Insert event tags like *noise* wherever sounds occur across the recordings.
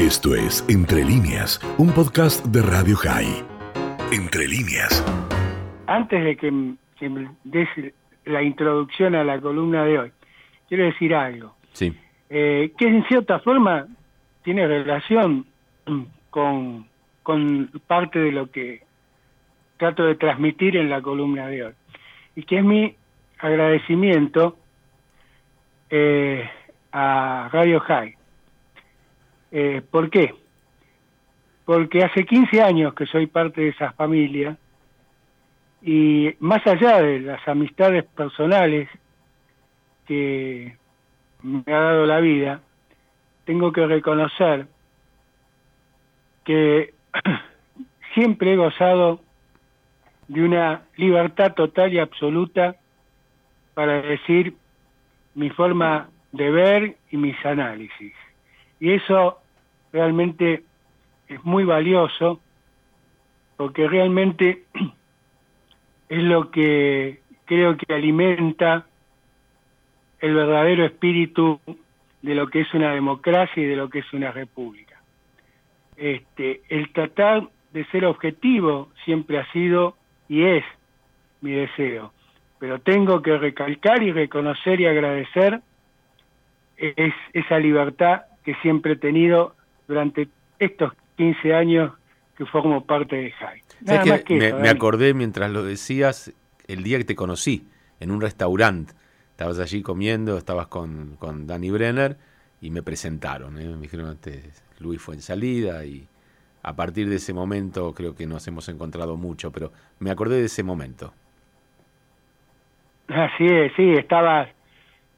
Esto es Entre líneas, un podcast de Radio High. Entre líneas. Antes de que, me des la introducción a la columna de hoy, quiero decir algo. Sí. Eh, que en cierta forma tiene relación con, con parte de lo que trato de transmitir en la columna de hoy. Y que es mi agradecimiento eh, a Radio High. Eh, ¿Por qué? Porque hace 15 años que soy parte de esa familia y más allá de las amistades personales que me ha dado la vida, tengo que reconocer que *clears throat* siempre he gozado de una libertad total y absoluta para decir mi forma de ver y mis análisis. Y eso realmente es muy valioso porque realmente *clears throat* es lo que creo que alimenta el verdadero espíritu de lo que es una democracia y de lo que es una república. Este, el tratar de ser objetivo siempre ha sido y es mi deseo, pero tengo que recalcar y reconocer y agradecer es esa libertad que siempre he tenido durante estos 15 años que formo parte de JAI. me, acordé mientras lo decías el día que te conocí en un restaurante. Estabas allí comiendo, estabas con, con Danny Brenner y me presentaron. ¿eh? Me dijeron, este, Luis fue en salida y a partir de ese momento creo que nos hemos encontrado mucho, pero me acordé de ese momento. Así es, sí, estabas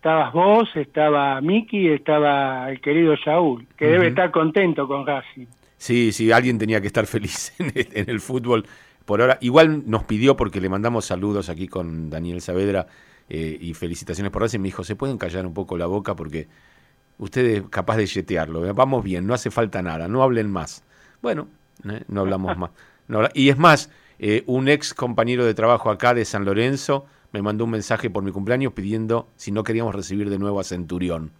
estabas vos, estaba Miki, estaba el querido Shaul, que debe estar contento con Racing. Sí, sí, alguien tenía que estar *laughs* feliz en el, fútbol por ahora. Igual nos pidió, porque le mandamos saludos aquí con Daniel Saavedra eh, y felicitaciones por Racing, me dijo, ¿se pueden callar un poco la boca? Porque ustedes capaz de yetearlo, ¿eh? vamos bien, no hace falta nada, no hablen más. Bueno, ¿eh? no hablamos *laughs* más. y es más, un ex compañero de trabajo acá de San Lorenzo, me mandó un mensaje por mi cumpleaños pidiendo si no queríamos recibir de nuevo a Centurión,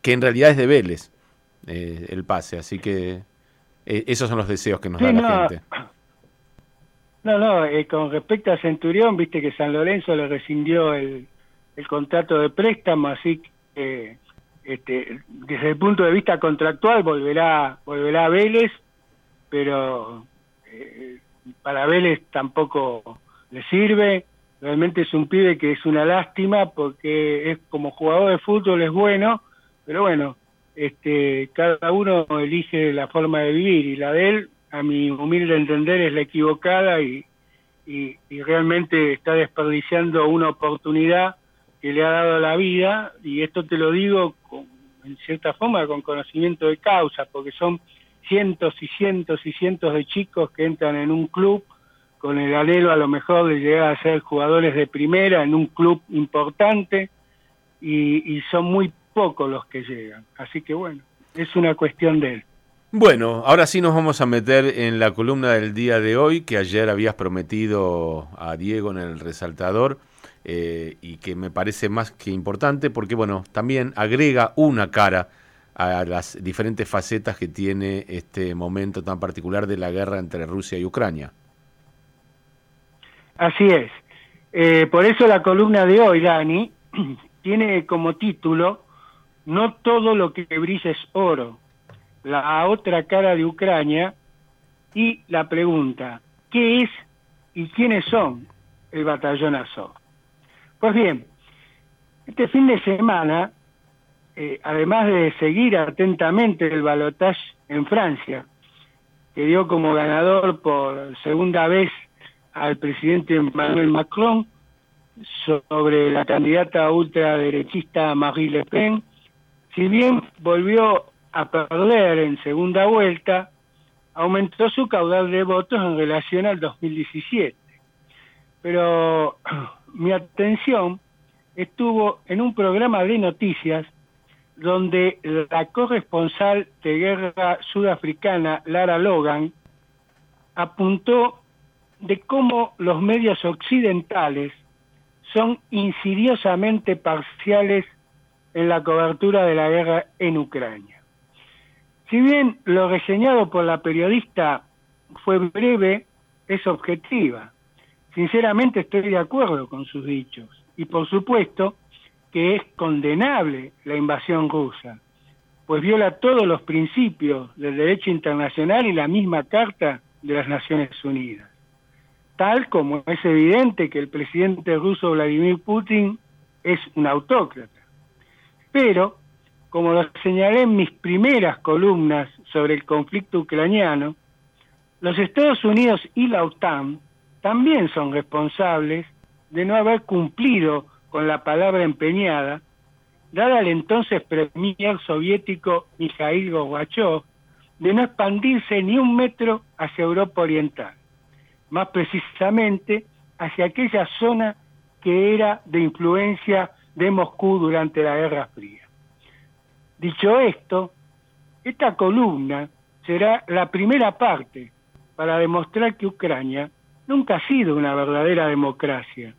que en realidad es de Vélez eh, el pase, así que eh, esos son los deseos que nos da la gente. No, no, eh, con respecto a Centurión, viste que San Lorenzo le rescindió el, el contrato de préstamo, así que este, desde el punto de vista contractual volverá, volverá a Vélez, pero para Vélez tampoco le sirve realmente es un pibe que es una lástima porque es como jugador de fútbol es bueno, pero bueno, este cada uno elige la forma de vivir y la de él, a mi humilde entender, es la equivocada y, y, realmente está desperdiciando una oportunidad que le ha dado la vida y esto te lo digo con, en cierta forma con conocimiento de causa, porque son cientos y cientos y cientos de chicos que entran en un club con el anhelo a lo mejor de llegar a ser jugadores de primera en un club importante y, son muy pocos los que llegan. Así que bueno, es una cuestión de él. Bueno, ahora sí nos vamos a meter en la columna del día de hoy que ayer habías prometido a Diego en el resaltador eh, y que me parece más que importante porque bueno, también agrega una cara a las diferentes facetas que tiene este momento tan particular de la guerra entre Rusia y Ucrania. Así es. Eh, por eso la columna de hoy, Dani, *clears throat* tiene como título No todo lo que brilla es oro, la otra cara de Ucrania y la pregunta, ¿qué es y quiénes son el batallón Azov? Pues bien, este fin de semana, eh, además de seguir atentamente el balotaje en Francia, que dio como ganador por segunda vez al presidente Emmanuel Macron sobre la candidata ultraderechista Marie Le Pen, si bien volvió a perder en segunda vuelta, aumentó su caudal de votos en relación al 2017. Pero *clears throat* mi atención estuvo en un programa de noticias donde la corresponsal de guerra sudafricana, Lara Logan, apuntó de cómo los medios occidentales son insidiosamente parciales en la cobertura de la guerra en Ucrania. Si bien lo reseñado por la periodista fue breve, es objetiva. Sinceramente estoy de acuerdo con sus dichos. Y por supuesto que es condenable la invasión rusa, pues viola todos los principios del derecho internacional y la misma Carta de las Naciones Unidas. Tal como es evidente que el presidente ruso Vladimir Putin es un autócrata. Pero, como lo señalé en mis primeras columnas sobre el conflicto ucraniano, los Estados Unidos y la OTAN también son responsables de no haber cumplido con la palabra empeñada, dada al entonces premier soviético Mikhail Gorbachev, de no expandirse ni un metro hacia Europa Oriental, más precisamente hacia aquella zona que era de influencia de Moscú durante la Guerra Fría. Dicho esto, esta columna será la primera parte para demostrar que Ucrania nunca ha sido una verdadera democracia,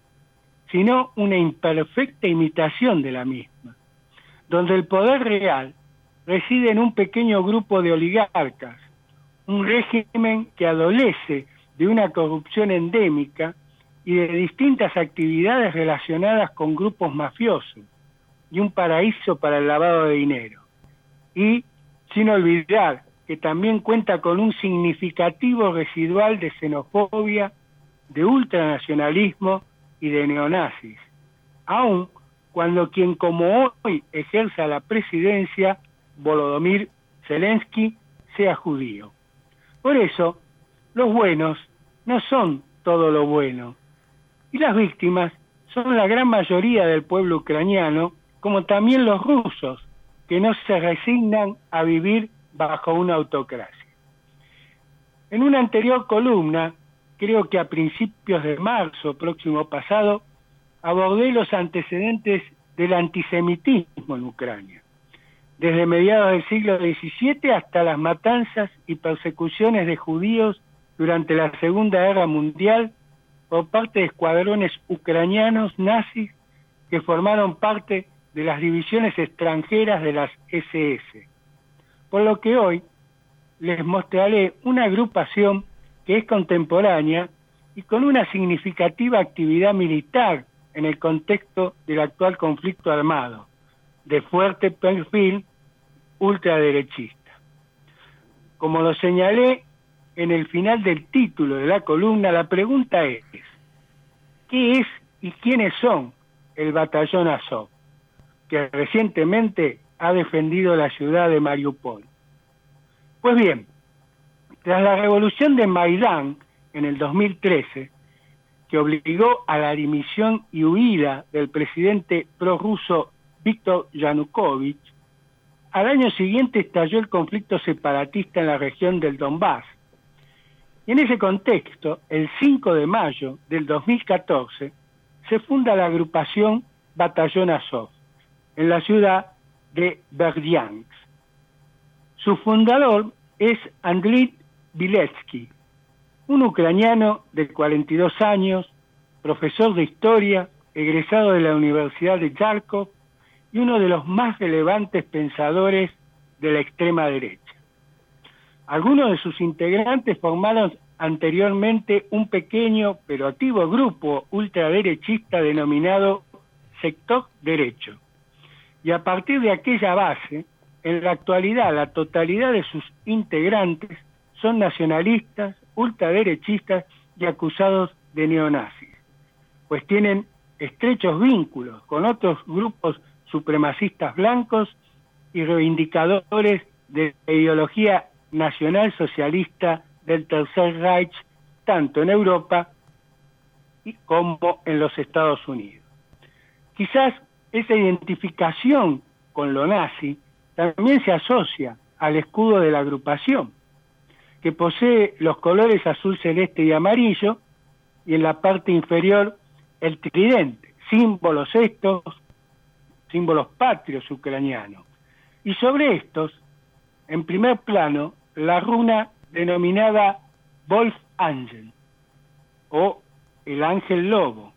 sino una imperfecta imitación de la misma, donde el poder real reside en un pequeño grupo de oligarcas, un régimen que adolece de una corrupción endémica y de distintas actividades relacionadas con grupos mafiosos y un paraíso para el lavado de dinero. Y sin olvidar que también cuenta con un significativo residual de xenofobia, de ultranacionalismo y de neonazis, aun cuando quien como hoy ejerza la presidencia, Volodymyr Zelensky, sea judío. Por eso, los buenos no son todo lo bueno, y las víctimas son la gran mayoría del pueblo ucraniano, como también los rusos, que no se resignan a vivir bajo una autocracia. En una anterior columna creo que a principios de marzo próximo pasado, abordé los antecedentes del antisemitismo en Ucrania, desde mediados del siglo XVII hasta las matanzas y persecuciones de judíos durante la Segunda Guerra Mundial por parte de escuadrones ucranianos nazis que formaron parte de las divisiones extranjeras de las SS. Por lo que hoy les mostraré una agrupación que es contemporánea y con una significativa actividad militar en el contexto del actual conflicto armado, de fuerte perfil ultraderechista. Como lo señalé en el final del título de la columna, la pregunta es, ¿qué es y quiénes son el batallón Azov, que recientemente ha defendido la ciudad de Mariupol? Pues bien, tras la revolución de Maidán en el 2013, que obligó a la dimisión y huida del presidente prorruso Víctor Yanukovych, al año siguiente estalló el conflicto separatista en la región del Donbass. Y en ese contexto, el 5 de mayo del 2014, se funda la agrupación Batallón Azov, en la ciudad de Berdyansk. Su fundador es Andriy Viletsky, un ucraniano de 42 años, profesor de historia, egresado de la Universidad de Yarkov y uno de los más relevantes pensadores de la extrema derecha. Algunos de sus integrantes formaron anteriormente un pequeño pero activo grupo ultraderechista denominado Sector Derecho. Y a partir de aquella base, en la actualidad la totalidad de sus integrantes son nacionalistas, ultraderechistas y acusados de neonazis, pues tienen estrechos vínculos con otros grupos supremacistas blancos y reivindicadores de la ideología nacional socialista del Tercer Reich, tanto en Europa como en los Estados Unidos. Quizás esa identificación con lo nazi también se asocia al escudo de la agrupación, que posee los colores azul, celeste y amarillo, y en la parte inferior el tridente, símbolos estos, símbolos patrios ucranianos. Y sobre estos, en primer plano, la runa denominada Wolf Angel, o el ángel lobo,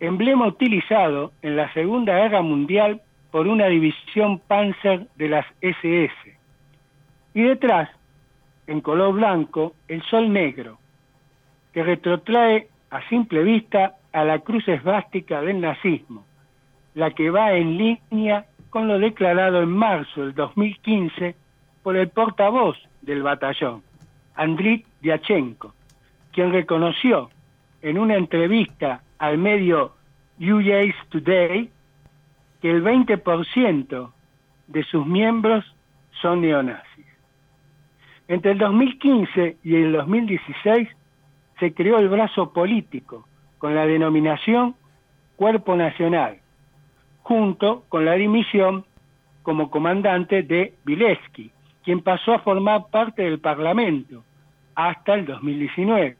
emblema utilizado en la Segunda Guerra Mundial por una división Panzer de las SS Y detrás, en color blanco, el sol negro, que retrotrae a simple vista a la cruz esvástica del nazismo, la que va en línea con lo declarado en marzo del 2015 por el portavoz del batallón, Andriy Diachenko, quien reconoció en una entrevista al medio UJ's Today que el 20% de sus miembros son neonazis. Entre el 2015 y el 2016 se creó el brazo político con la denominación Cuerpo Nacional, junto con la dimisión como comandante de Vilesky, quien pasó a formar parte del Parlamento hasta el 2019.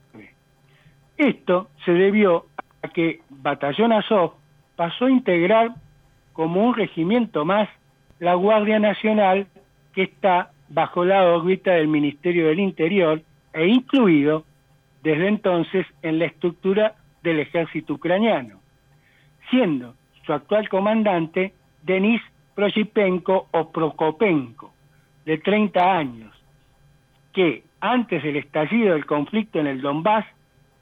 Esto se debió a que Batallón Azov pasó a integrar como un regimiento más la Guardia Nacional que está bajo la órbita del Ministerio del Interior e incluido desde entonces en la estructura del ejército ucraniano, siendo su actual comandante Denis Proshipenko o Prokopenko, de 30 años, que antes del estallido del conflicto en el Donbass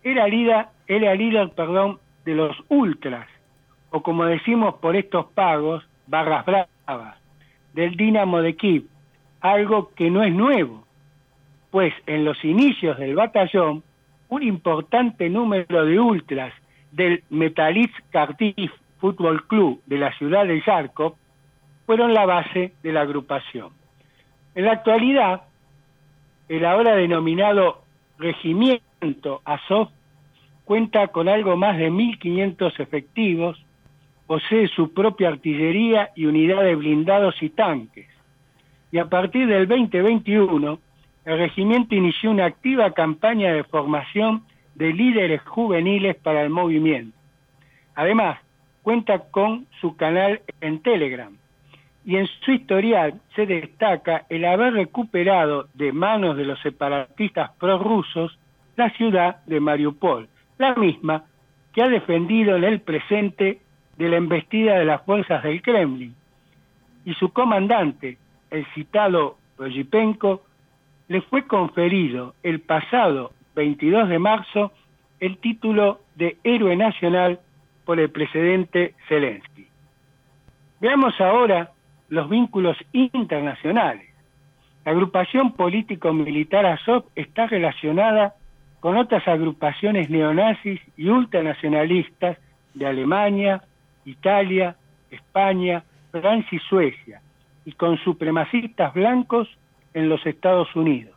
era líder, era líder perdón, de los ultras, o como decimos por estos pagos, barras bravas, del Dinamo de Kiev, algo que no es nuevo, pues en los inicios del batallón, un importante número de ultras del Metalist Kharkiv Fútbol Club de la ciudad de Yarkov fueron la base de la agrupación. En la actualidad, el ahora denominado Regimiento Azov cuenta con algo más de 1.500 efectivos, posee su propia artillería y unidades de blindados y tanques. Y a partir del 2021, el regimiento inició una activa campaña de formación de líderes juveniles para el movimiento. Además, cuenta con su canal en Telegram, y en su historial se destaca el haber recuperado de manos de los separatistas prorrusos la ciudad de Mariupol, la misma que ha defendido en el presente de la embestida de las fuerzas del Kremlin. Y su comandante, el citado Projipenko, le fue conferido el pasado 22 de marzo el título de héroe nacional por el presidente Zelensky. Veamos ahora los vínculos internacionales. La agrupación político-militar Azov está relacionada con otras agrupaciones neonazis y ultranacionalistas de Alemania, Italia, España, Francia y Suecia, y con supremacistas blancos en los Estados Unidos.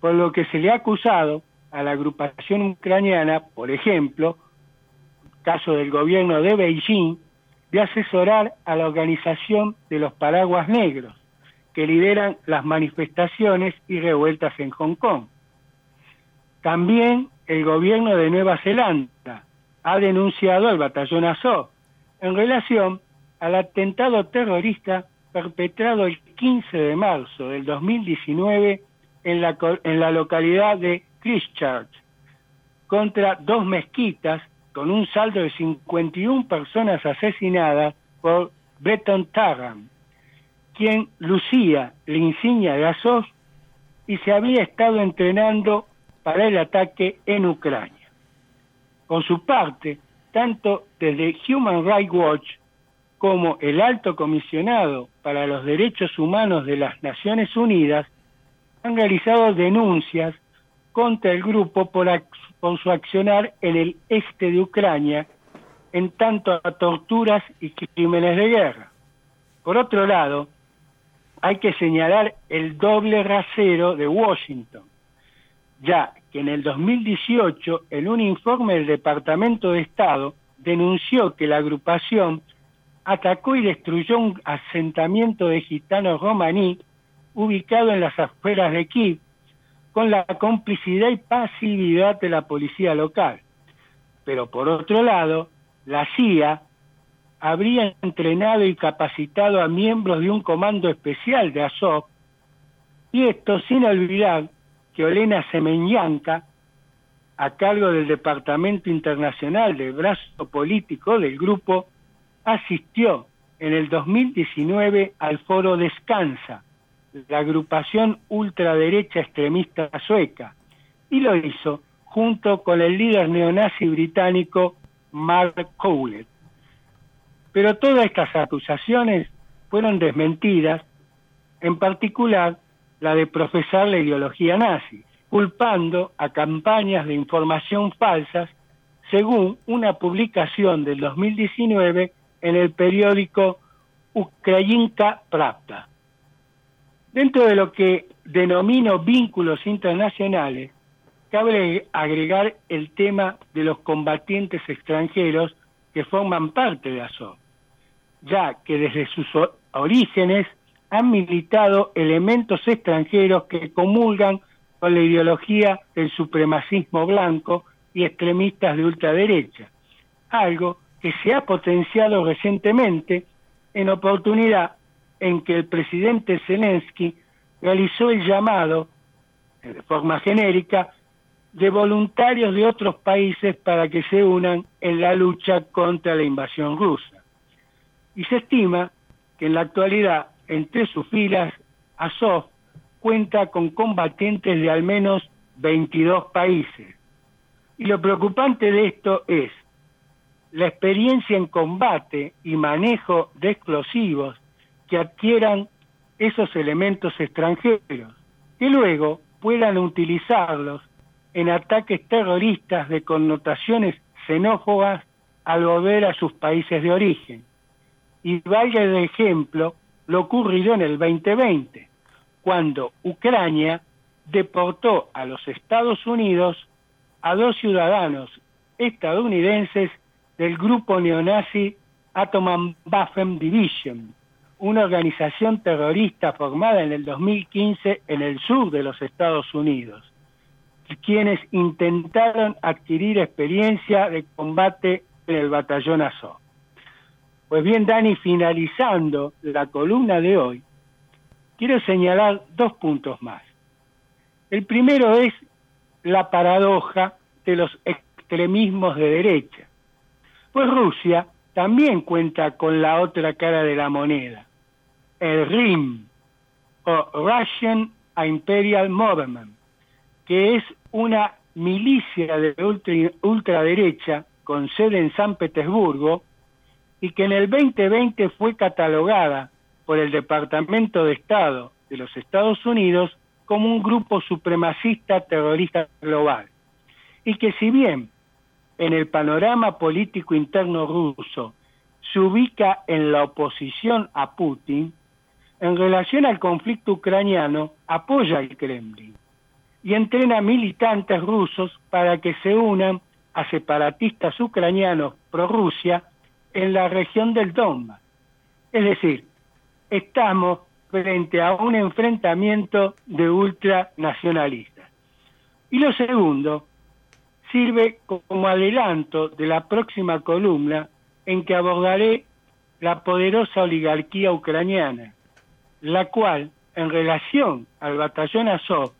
Por lo que se le ha acusado a la agrupación ucraniana, por ejemplo, caso del gobierno de Beijing, de asesorar a la organización de los paraguas negros, que lideran las manifestaciones y revueltas en Hong Kong. También el gobierno de Nueva Zelanda ha denunciado al batallón Azov en relación al atentado terrorista perpetrado el 15 de marzo del 2019 en la, en la localidad de Christchurch contra dos mezquitas con un saldo de 51 personas asesinadas por Breton Tarrant, quien lucía la insignia de Azov y se había estado entrenando para el ataque en Ucrania. Por su parte, tanto desde Human Rights Watch como el Alto Comisionado para los Derechos Humanos de las Naciones Unidas han realizado denuncias contra el grupo por, por su accionar en el este de Ucrania en tanto a torturas y crímenes de guerra. Por otro lado, hay que señalar el doble rasero de Washington, ya que en el 2018, en un informe del Departamento de Estado, denunció que la agrupación atacó y destruyó un asentamiento de gitanos romaní ubicado en las afueras de Kiev con la complicidad y pasividad de la policía local. Pero por otro lado, la CIA habría entrenado y capacitado a miembros de un comando especial de Azov, y esto sin olvidar que Olena Semenyanka, a cargo del Departamento Internacional del Brazo Político del grupo, asistió en el 2019 al foro Descansa, la agrupación ultraderecha extremista sueca, y lo hizo junto con el líder neonazi británico Mark Cowlett. Pero todas estas acusaciones fueron desmentidas, en particular la de profesar la ideología nazi, culpando a campañas de información falsas según una publicación del 2019 en el periódico Ukrainka Pravda. Dentro de lo que denomino vínculos internacionales, cabe agregar el tema de los combatientes extranjeros que forman parte de ASO, ya que desde sus orígenes han militado elementos extranjeros que comulgan con la ideología del supremacismo blanco y extremistas de ultraderecha, algo que se ha potenciado recientemente en oportunidad en que el presidente Zelensky realizó el llamado, de forma genérica, de voluntarios de otros países para que se unan en la lucha contra la invasión rusa. Y se estima que en la actualidad entre sus filas Azov cuenta con combatientes de al menos 22 países. Y lo preocupante de esto es la experiencia en combate y manejo de explosivos que adquieran esos elementos extranjeros, que luego puedan utilizarlos en ataques terroristas de connotaciones xenófobas al volver a sus países de origen. Y vaya de ejemplo lo ocurrido en el 2020, cuando Ucrania deportó a los Estados Unidos a dos ciudadanos estadounidenses del grupo neonazi Waffen Division, una organización terrorista formada en el 2015 en el sur de los Estados Unidos, quienes intentaron adquirir experiencia de combate en el batallón Azov. Pues bien, Dani, finalizando la columna de hoy, quiero señalar dos puntos más. El primero es la paradoja de los extremismos de derecha. Pues Rusia también cuenta con la otra cara de la moneda, el RIM, o Russian Imperial Movement, que es una milicia de ultraderecha con sede en San Petersburgo y que en el 2020 fue catalogada por el Departamento de Estado de los Estados Unidos como un grupo supremacista terrorista global. Y que si bien en el panorama político interno ruso se ubica en la oposición a Putin, en relación al conflicto ucraniano apoya al Kremlin y entrena militantes rusos para que se unan a separatistas ucranianos pro Rusia en la región del Donbass. Es decir, estamos frente a un enfrentamiento de ultranacionalistas. Y lo segundo, sirve como adelanto de la próxima columna en que abordaré la poderosa oligarquía ucraniana, la cual, en relación al batallón Azov,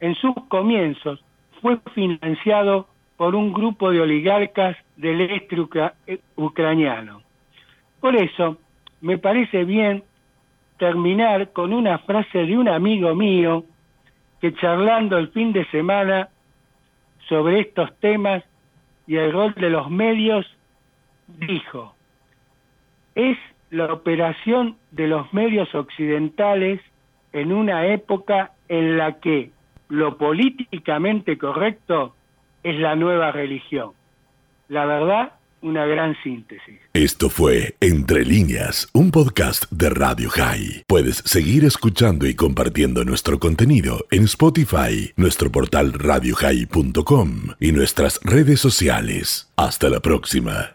en sus comienzos fue financiado por un grupo de oligarcas del este ucraniano. Por eso, me parece bien terminar con una frase de un amigo mío que charlando el fin de semana sobre estos temas y el rol de los medios, dijo, es la operación de los medios occidentales en una época en la que lo políticamente correcto es la nueva religión. La verdad, una gran síntesis. Esto fue Entre líneas, un podcast de Radio High. Puedes seguir escuchando y compartiendo nuestro contenido en Spotify, nuestro portal radiohigh.com y nuestras redes sociales. Hasta la próxima.